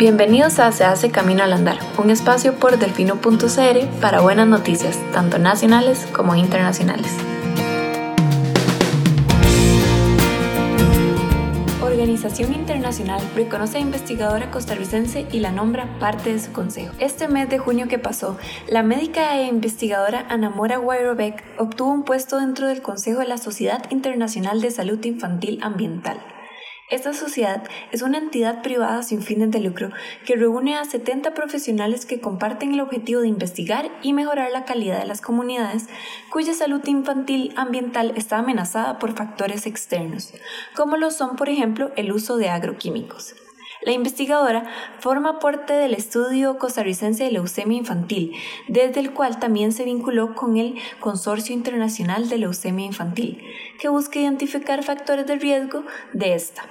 Bienvenidos a Se hace Camino al Andar, un espacio por delfino.cr para buenas noticias, tanto nacionales como internacionales. Organización Internacional reconoce a investigadora costarricense y la nombra parte de su consejo. Este mes de junio que pasó, la médica e investigadora Anamora Weirobeck obtuvo un puesto dentro del Consejo de la Sociedad Internacional de Salud Infantil Ambiental. Esta sociedad es una entidad privada sin fines de lucro que reúne a 70 profesionales que comparten el objetivo de investigar y mejorar la calidad de las comunidades cuya salud infantil ambiental está amenazada por factores externos, como lo son, por ejemplo, el uso de agroquímicos. La investigadora forma parte del estudio costarricense de leucemia infantil, desde el cual también se vinculó con el Consorcio Internacional de Leucemia Infantil, que busca identificar factores de riesgo de esta.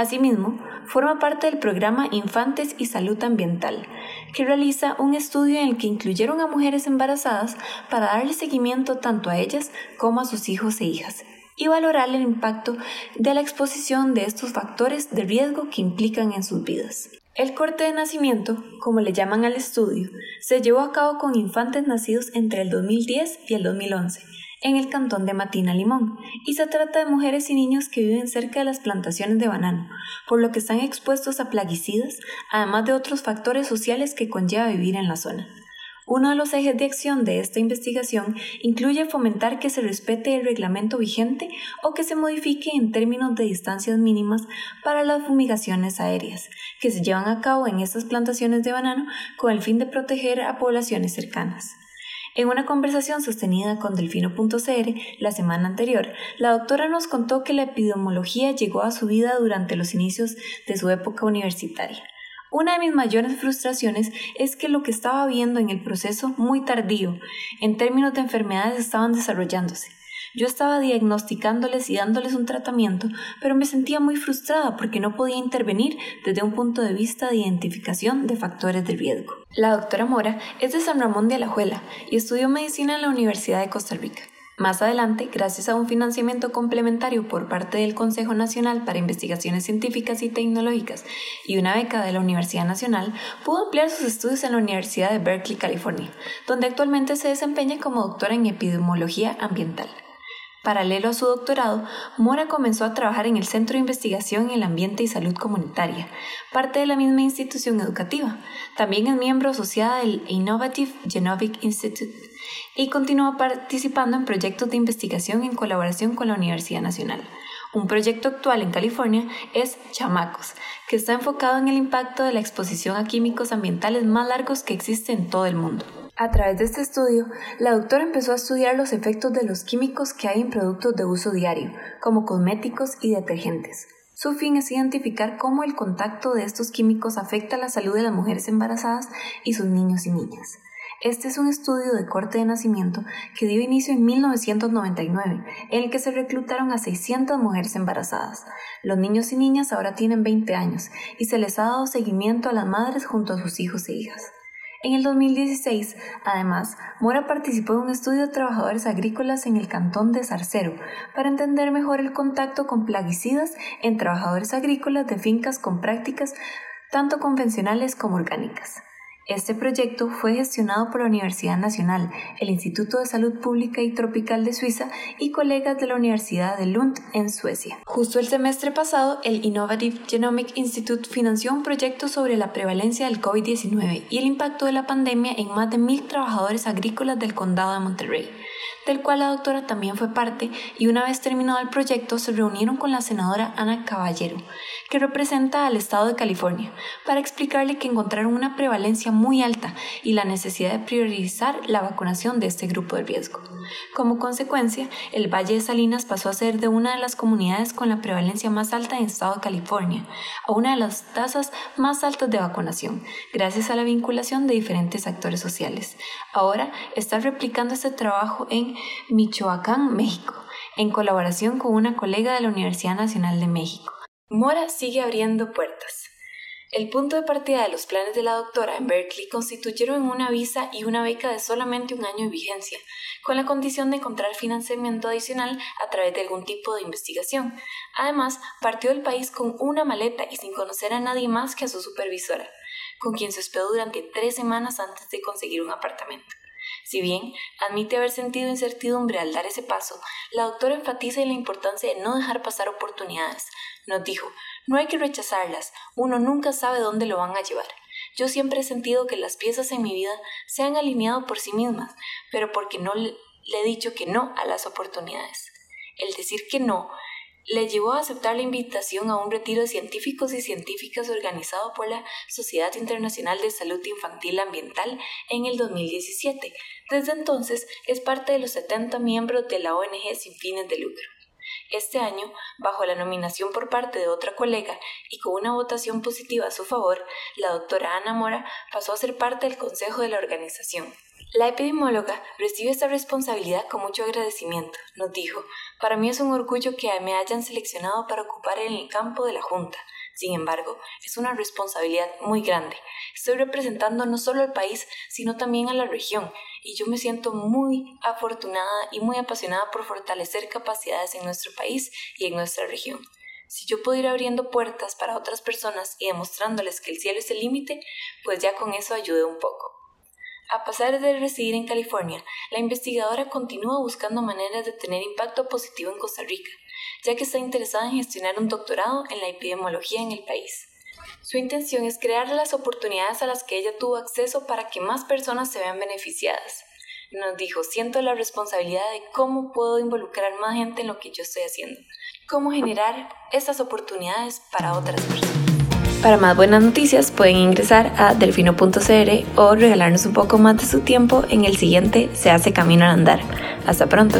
Asimismo, forma parte del programa Infantes y Salud Ambiental, que realiza un estudio en el que incluyeron a mujeres embarazadas para darle seguimiento tanto a ellas como a sus hijos e hijas y valorar el impacto de la exposición de estos factores de riesgo que implican en sus vidas. El corte de nacimiento, como le llaman al estudio, se llevó a cabo con infantes nacidos entre el 2010 y el 2011 en el cantón de Matina Limón, y se trata de mujeres y niños que viven cerca de las plantaciones de banano, por lo que están expuestos a plaguicidas, además de otros factores sociales que conlleva vivir en la zona. Uno de los ejes de acción de esta investigación incluye fomentar que se respete el reglamento vigente o que se modifique en términos de distancias mínimas para las fumigaciones aéreas, que se llevan a cabo en estas plantaciones de banano con el fin de proteger a poblaciones cercanas. En una conversación sostenida con Delfino.cr la semana anterior, la doctora nos contó que la epidemiología llegó a su vida durante los inicios de su época universitaria. Una de mis mayores frustraciones es que lo que estaba viendo en el proceso muy tardío, en términos de enfermedades, estaban desarrollándose. Yo estaba diagnosticándoles y dándoles un tratamiento, pero me sentía muy frustrada porque no podía intervenir desde un punto de vista de identificación de factores de riesgo. La doctora Mora es de San Ramón de Alajuela y estudió medicina en la Universidad de Costa Rica. Más adelante, gracias a un financiamiento complementario por parte del Consejo Nacional para Investigaciones Científicas y Tecnológicas y una beca de la Universidad Nacional, pudo ampliar sus estudios en la Universidad de Berkeley, California, donde actualmente se desempeña como doctora en epidemiología ambiental. Paralelo a su doctorado, Mora comenzó a trabajar en el Centro de Investigación en el Ambiente y Salud Comunitaria, parte de la misma institución educativa. También es miembro asociada del Innovative Genomic Institute y continúa participando en proyectos de investigación en colaboración con la Universidad Nacional. Un proyecto actual en California es Chamacos, que está enfocado en el impacto de la exposición a químicos ambientales más largos que existe en todo el mundo. A través de este estudio, la doctora empezó a estudiar los efectos de los químicos que hay en productos de uso diario, como cosméticos y detergentes. Su fin es identificar cómo el contacto de estos químicos afecta la salud de las mujeres embarazadas y sus niños y niñas. Este es un estudio de corte de nacimiento que dio inicio en 1999, en el que se reclutaron a 600 mujeres embarazadas. Los niños y niñas ahora tienen 20 años y se les ha dado seguimiento a las madres junto a sus hijos e hijas. En el 2016, además, Mora participó en un estudio de trabajadores agrícolas en el cantón de Zarcero para entender mejor el contacto con plaguicidas en trabajadores agrícolas de fincas con prácticas tanto convencionales como orgánicas. Este proyecto fue gestionado por la Universidad Nacional, el Instituto de Salud Pública y Tropical de Suiza y colegas de la Universidad de Lund en Suecia. Justo el semestre pasado, el Innovative Genomic Institute financió un proyecto sobre la prevalencia del COVID-19 y el impacto de la pandemia en más de mil trabajadores agrícolas del condado de Monterrey del cual la doctora también fue parte, y una vez terminado el proyecto se reunieron con la senadora Ana Caballero, que representa al estado de California, para explicarle que encontraron una prevalencia muy alta y la necesidad de priorizar la vacunación de este grupo de riesgo. Como consecuencia, el Valle de Salinas pasó a ser de una de las comunidades con la prevalencia más alta en el estado de California, a una de las tasas más altas de vacunación, gracias a la vinculación de diferentes actores sociales. Ahora está replicando este trabajo en Michoacán, México, en colaboración con una colega de la Universidad Nacional de México. Mora sigue abriendo puertas. El punto de partida de los planes de la doctora en Berkeley constituyeron una visa y una beca de solamente un año de vigencia, con la condición de encontrar financiamiento adicional a través de algún tipo de investigación. Además, partió del país con una maleta y sin conocer a nadie más que a su supervisora, con quien se hospedó durante tres semanas antes de conseguir un apartamento. Si bien admite haber sentido incertidumbre al dar ese paso, la doctora enfatiza en la importancia de no dejar pasar oportunidades. Nos dijo, no hay que rechazarlas, uno nunca sabe dónde lo van a llevar. Yo siempre he sentido que las piezas en mi vida se han alineado por sí mismas, pero porque no le, he dicho que no a las oportunidades. El decir que no le llevó a aceptar la invitación a un retiro de científicos y científicas organizado por la Sociedad Internacional de Salud Infantil Ambiental en el 2017. Desde entonces es parte de los 70 miembros de la ONG sin fines de lucro. Este año, bajo la nominación por parte de otra colega y con una votación positiva a su favor, la doctora Ana Mora pasó a ser parte del consejo de la organización. La epidemióloga recibe esta responsabilidad con mucho agradecimiento. Nos dijo, para mí es un orgullo que me hayan seleccionado para ocupar en el campo de la Junta. Sin embargo, es una responsabilidad muy grande. Estoy representando no solo al país, sino también a la región, y yo me siento muy afortunada y muy apasionada por fortalecer capacidades en nuestro país y en nuestra región. Si yo puedo ir abriendo puertas para otras personas y demostrándoles que el cielo es el límite, pues ya con eso ayude un poco. A pesar de residir en California, la investigadora continúa buscando maneras de tener impacto positivo en Costa Rica, ya que está interesada en gestionar un doctorado en la epidemiología en el país. Su intención es crear las oportunidades a las que ella tuvo acceso para que más personas se vean beneficiadas. Nos dijo, siento la responsabilidad de cómo puedo involucrar más gente en lo que yo estoy haciendo, cómo generar esas oportunidades para otras personas. Para más buenas noticias pueden ingresar a delfino.cr o regalarnos un poco más de su tiempo en el siguiente Se hace camino al andar. Hasta pronto.